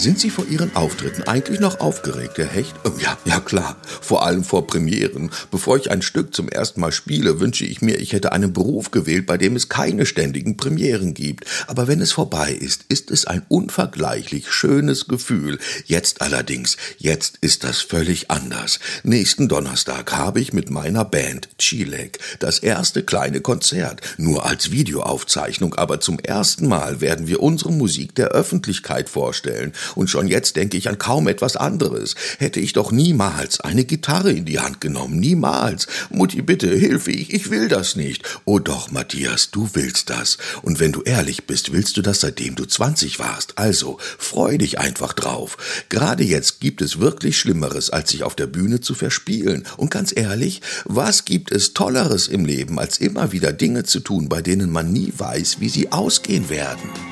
Sind Sie vor Ihren Auftritten eigentlich noch aufgeregt, Herr Hecht? Oh, ja, ja klar. Vor allem vor Premieren. Bevor ich ein Stück zum ersten Mal spiele, wünsche ich mir, ich hätte einen Beruf gewählt, bei dem es keine ständigen Premieren gibt. Aber wenn es vorbei ist, ist es ein unvergleichlich schönes Gefühl. Jetzt allerdings, jetzt ist das völlig anders. Nächsten Donnerstag habe ich mit meiner Band Chilek das erste kleine Konzert. Nur als Videoaufzeichnung, aber zum ersten Mal werden wir unsere Musik der Öffentlichkeit vorstellen und schon jetzt denke ich an kaum etwas anderes. Hätte ich doch niemals eine Gitarre in die Hand genommen, niemals. Mutti, bitte, hilf ich, ich will das nicht. Oh doch, Matthias, du willst das. Und wenn du ehrlich bist, willst du das seitdem du 20 warst. Also, freu dich einfach drauf. Gerade jetzt gibt es wirklich Schlimmeres, als sich auf der Bühne zu verspielen. Und ganz ehrlich, was gibt es Tolleres im Leben, als immer wieder Dinge zu tun, bei denen man nie weiß, wie sie ausgehen werden?